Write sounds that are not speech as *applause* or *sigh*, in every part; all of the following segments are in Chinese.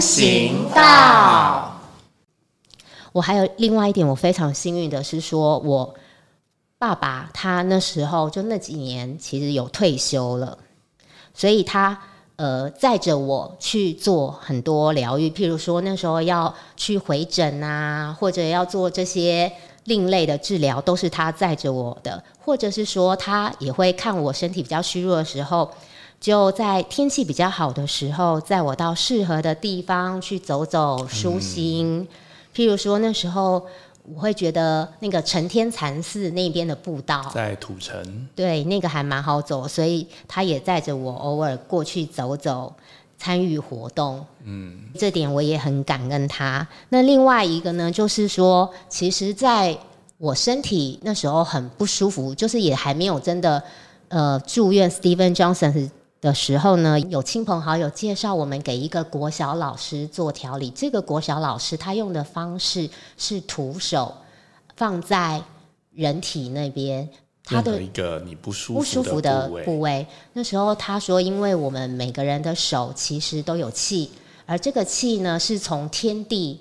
行道。我还有另外一点，我非常幸运的是，说我爸爸他那时候就那几年其实有退休了，所以他呃载着我去做很多疗愈，譬如说那时候要去回诊啊，或者要做这些另类的治疗，都是他载着我的，或者是说他也会看我身体比较虚弱的时候。就在天气比较好的时候，载我到适合的地方去走走舒心。譬如说那时候，我会觉得那个承天禅寺那边的步道在土城，对，那个还蛮好走，所以他也载着我偶尔过去走走，参与活动。嗯，这点我也很感恩他。那另外一个呢，就是说，其实在我身体那时候很不舒服，就是也还没有真的呃住院，Steven Johnson 的时候呢，有亲朋好友介绍我们给一个国小老师做调理。这个国小老师他用的方式是徒手放在人体那边，他的一个你不舒不舒服的部位。部位。那时候他说，因为我们每个人的手其实都有气，而这个气呢是从天地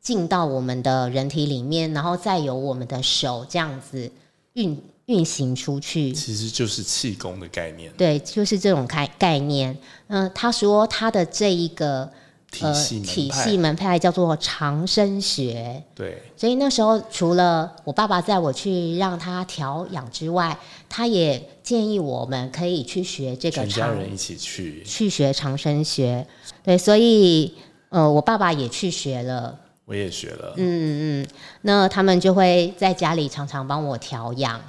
进到我们的人体里面，然后再由我们的手这样子运。运行出去，其实就是气功的概念。对，就是这种概概念。嗯，他说他的这一个体系体系门派叫做长生学。对，所以那时候除了我爸爸带我去让他调养之外，他也建议我们可以去学这个。全家人一起去去学长生学。对，所以呃，我爸爸也去学了，我也学了。嗯嗯，那他们就会在家里常常帮我调养。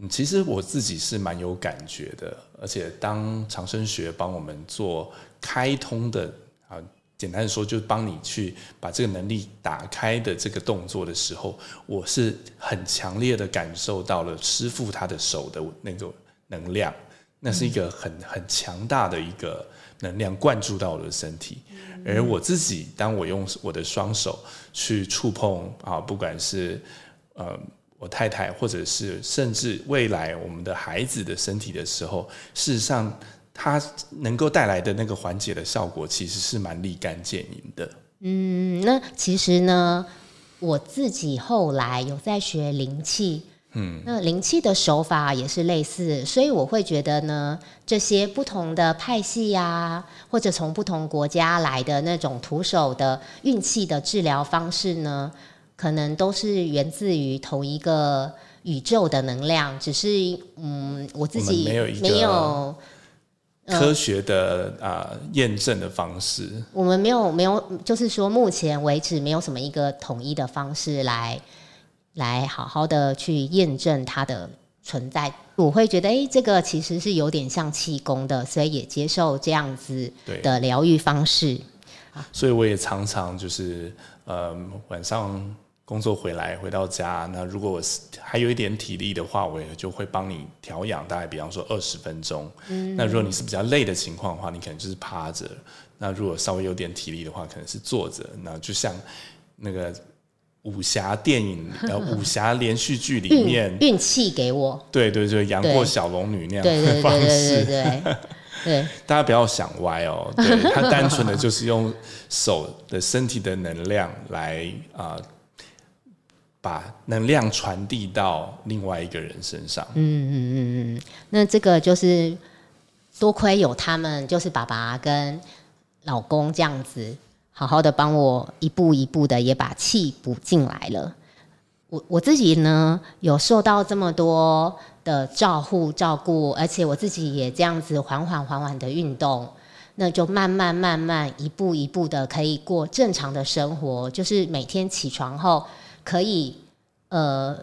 嗯，其实我自己是蛮有感觉的，而且当长生学帮我们做开通的啊，简单的说，就是帮你去把这个能力打开的这个动作的时候，我是很强烈的感受到了师傅他的手的那个能量，那是一个很很强大的一个能量灌注到我的身体，而我自己当我用我的双手去触碰啊，不管是呃。我太太，或者是甚至未来我们的孩子的身体的时候，事实上，它能够带来的那个缓解的效果，其实是蛮立竿见影的。嗯，那其实呢，我自己后来有在学灵气，嗯，那灵气的手法也是类似，所以我会觉得呢，这些不同的派系呀，或者从不同国家来的那种徒手的运气的治疗方式呢。可能都是源自于同一个宇宙的能量，只是嗯，我自己没有科学的啊验证的方式。我们没有没有，就是说目前为止没有什么一个统一的方式来来好好的去验证它的存在。我会觉得，哎，这个其实是有点像气功的，所以也接受这样子的疗愈方式。所以我也常常就是呃晚上。工作回来回到家，那如果我还有一点体力的话，我也就会帮你调养，大概比方说二十分钟。嗯，那如果你是比较累的情况的话，你可能就是趴着；那如果稍微有点体力的话，可能是坐着。那就像那个武侠电影、呃 *laughs* 武侠连续剧里面运气给我，对对对，杨过小龙女那样的方式，对 *laughs* 对，大家不要想歪哦，对他单纯的就是用手的身体的能量来啊。把能量传递到另外一个人身上。嗯嗯嗯嗯，那这个就是多亏有他们，就是爸爸跟老公这样子，好好的帮我一步一步的也把气补进来了。我我自己呢，有受到这么多的照护照顾，而且我自己也这样子缓缓缓缓的运动，那就慢慢慢慢一步一步的可以过正常的生活，就是每天起床后。可以，呃，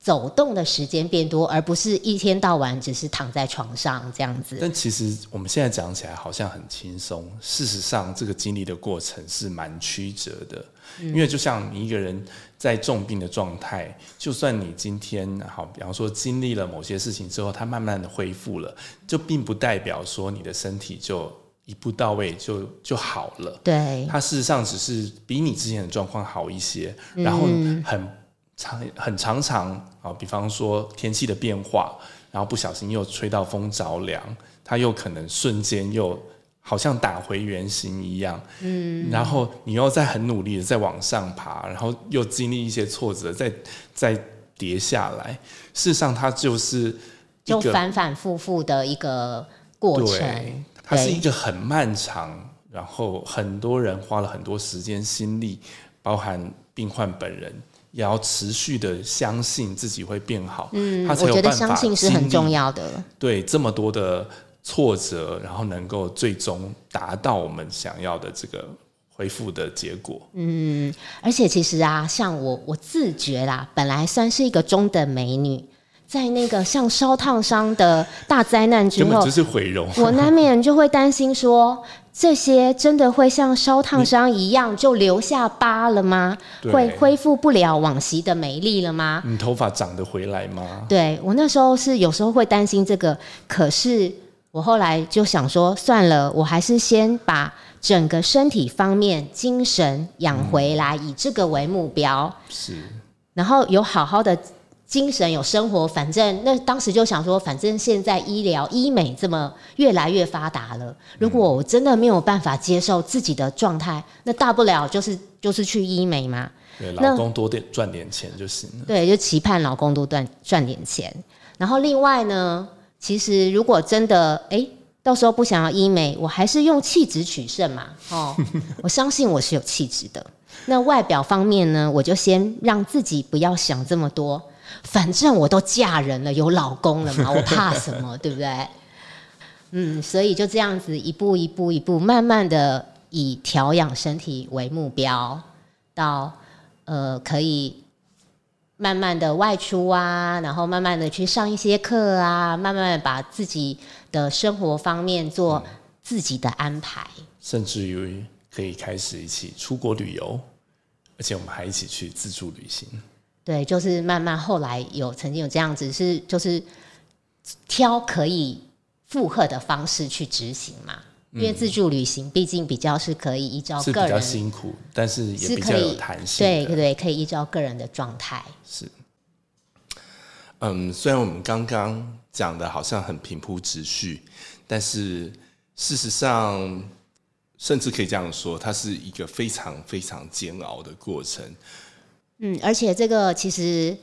走动的时间变多，而不是一天到晚只是躺在床上这样子。但其实我们现在讲起来好像很轻松，事实上这个经历的过程是蛮曲折的。因为就像你一个人在重病的状态，就算你今天好，比方说经历了某些事情之后，它慢慢的恢复了，就并不代表说你的身体就。一步到位就就好了。对，它事实上只是比你之前的状况好一些，然后很长很常常啊，比方说天气的变化，然后不小心又吹到风着凉，它又可能瞬间又好像打回原形一样，嗯，然后你又在很努力的在往上爬，然后又经历一些挫折，再再跌下来。事实上，它就是就反反复复的一个过程，它是一个很漫长，然后很多人花了很多时间心力，包含病患本人，也要持续的相信自己会变好。嗯，我觉得相信是很重要的。对，这么多的。挫折，然后能够最终达到我们想要的这个恢复的结果。嗯，而且其实啊，像我我自觉啦，本来算是一个中等美女，在那个像烧烫伤的大灾难之后，就是毁容。我难免就会担心说，这些真的会像烧烫伤一样就留下疤了吗？会恢复不了往昔的美丽了吗？你头发长得回来吗？对我那时候是有时候会担心这个，可是。我后来就想说，算了，我还是先把整个身体方面、精神养回来，以这个为目标。是。然后有好好的精神，有生活，反正那当时就想说，反正现在医疗医美这么越来越发达了，如果我真的没有办法接受自己的状态，那大不了就是就是去医美嘛。对，老公多点赚点钱就行了。对，就期盼老公多赚赚点钱。然后另外呢？其实，如果真的哎，到时候不想要医美，我还是用气质取胜嘛。哦，*laughs* 我相信我是有气质的。那外表方面呢，我就先让自己不要想这么多，反正我都嫁人了，有老公了嘛，*laughs* 我怕什么，对不对？嗯，所以就这样子一步一步一步，慢慢的以调养身体为目标，到呃可以。慢慢的外出啊，然后慢慢的去上一些课啊，慢慢的把自己的生活方面做自己的安排，甚至于可以开始一起出国旅游，而且我们还一起去自助旅行。对，就是慢慢后来有曾经有这样子，是就是挑可以负荷的方式去执行嘛。因为自助旅行毕竟比较是可以依照个人，比较辛苦，但是也比较有弹性。对对，可以依照个人的状态。是，嗯，虽然我们刚刚讲的好像很平铺直叙，但是事实上，甚至可以这样说，它是一个非常非常煎熬的过程。嗯，而且这个其实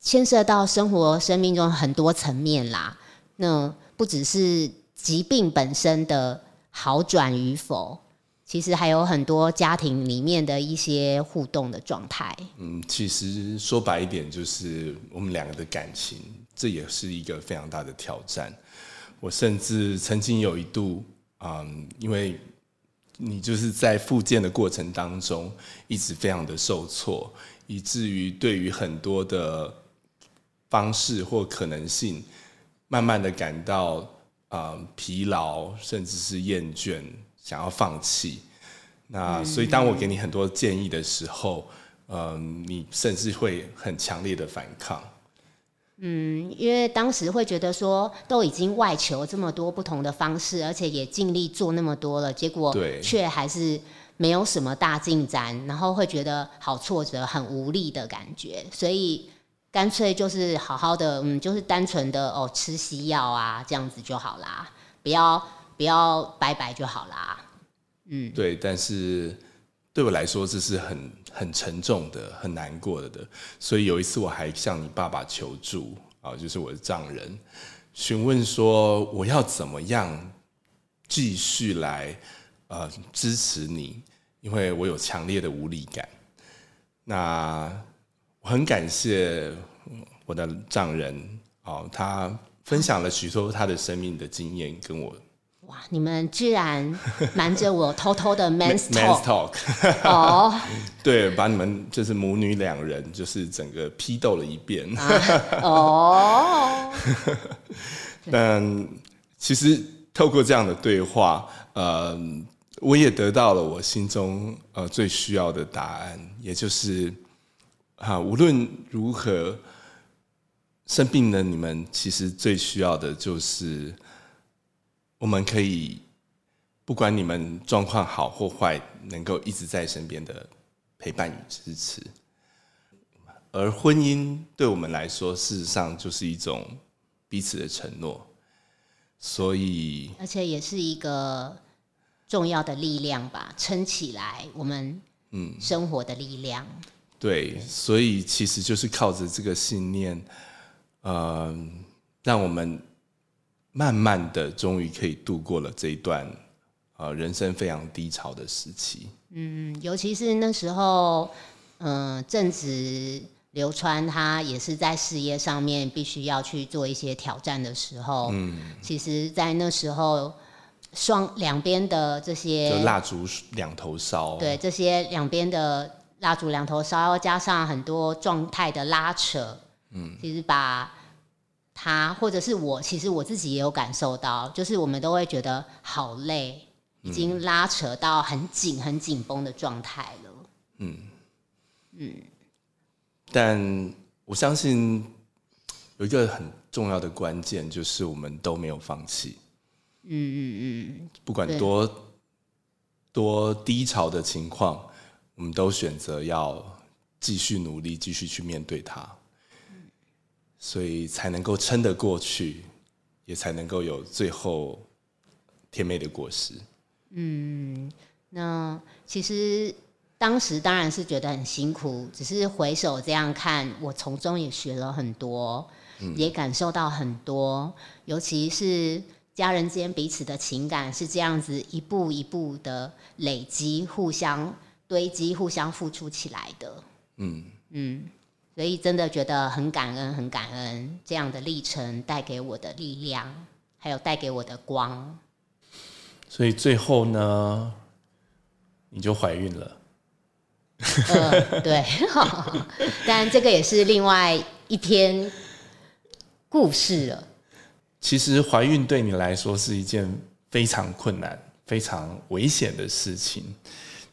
牵涉到生活、生命中很多层面啦。那不只是疾病本身的。好转与否，其实还有很多家庭里面的一些互动的状态。嗯，其实说白一点，就是我们两个的感情，这也是一个非常大的挑战。我甚至曾经有一度，嗯，因为你就是在复健的过程当中，一直非常的受挫，以至于对于很多的方式或可能性，慢慢的感到。啊，疲劳甚至是厌倦，想要放弃。那所以，当我给你很多建议的时候，嗯，你甚至会很强烈的反抗。嗯，因为当时会觉得说，都已经外求这么多不同的方式，而且也尽力做那么多了，结果却还是没有什么大进展，然后会觉得好挫折、很无力的感觉，所以。干脆就是好好的，嗯，就是单纯的哦，吃西药啊，这样子就好啦，不要不要拜拜就好啦。嗯，对，但是对我来说这是很很沉重的、很难过的。所以有一次我还向你爸爸求助啊，就是我的丈人，询问说我要怎么样继续来呃支持你，因为我有强烈的无力感。那我很感谢我的丈人哦，他分享了许多他的生命的经验跟我。哇，你们居然瞒着我偷偷的 *laughs* man talk 哦，*laughs* 对，把你们就是母女两人就是整个批斗了一遍。哦，*laughs* 但其实透过这样的对话，呃，我也得到了我心中呃最需要的答案，也就是。哈，无论如何生病的你们，其实最需要的就是，我们可以不管你们状况好或坏，能够一直在身边的陪伴与支持。而婚姻对我们来说，事实上就是一种彼此的承诺，所以而且也是一个重要的力量吧，撑起来我们嗯生活的力量。对，所以其实就是靠着这个信念，呃，让我们慢慢的终于可以度过了这一段呃人生非常低潮的时期。嗯，尤其是那时候，嗯，正值流川他也是在事业上面必须要去做一些挑战的时候，嗯，其实，在那时候。双两边的这些就蜡烛两头烧，对这些两边的蜡烛两头烧，加上很多状态的拉扯，嗯，其实把他或者是我，其实我自己也有感受到，就是我们都会觉得好累，已经拉扯到很紧、很紧绷的状态了。嗯嗯，但我相信有一个很重要的关键，就是我们都没有放弃。嗯嗯嗯，不管多多低潮的情况，我们都选择要继续努力，继续去面对它，所以才能够撑得过去，也才能够有最后甜美的果实。嗯，那其实当时当然是觉得很辛苦，只是回首这样看，我从中也学了很多，也感受到很多，尤其是。家人间彼此的情感是这样子一步一步的累积、互相堆积、互相付出起来的。嗯嗯，所以真的觉得很感恩、很感恩这样的历程带给我的力量，还有带给我的光。所以最后呢，你就怀孕了。呃，对，*laughs* 但这个也是另外一篇故事了。其实怀孕对你来说是一件非常困难、非常危险的事情，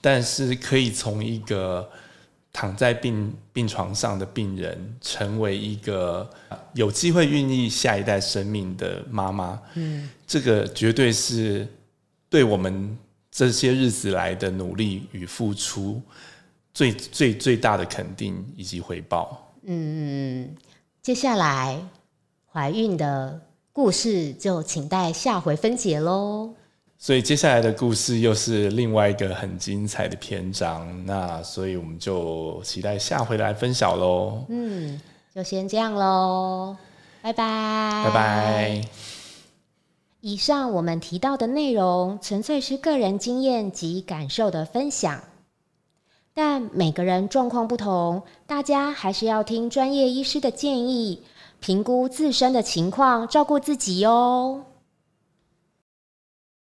但是可以从一个躺在病病床上的病人，成为一个有机会孕育下一代生命的妈妈，嗯，这个绝对是对我们这些日子来的努力与付出最最最大的肯定以及回报。嗯，接下来怀孕的。故事就请待下回分解喽。所以接下来的故事又是另外一个很精彩的篇章，那所以我们就期待下回来分享喽。嗯，就先这样喽，拜拜，拜拜。以上我们提到的内容纯粹是个人经验及感受的分享，但每个人状况不同，大家还是要听专业医师的建议。评估自身的情况，照顾自己哦。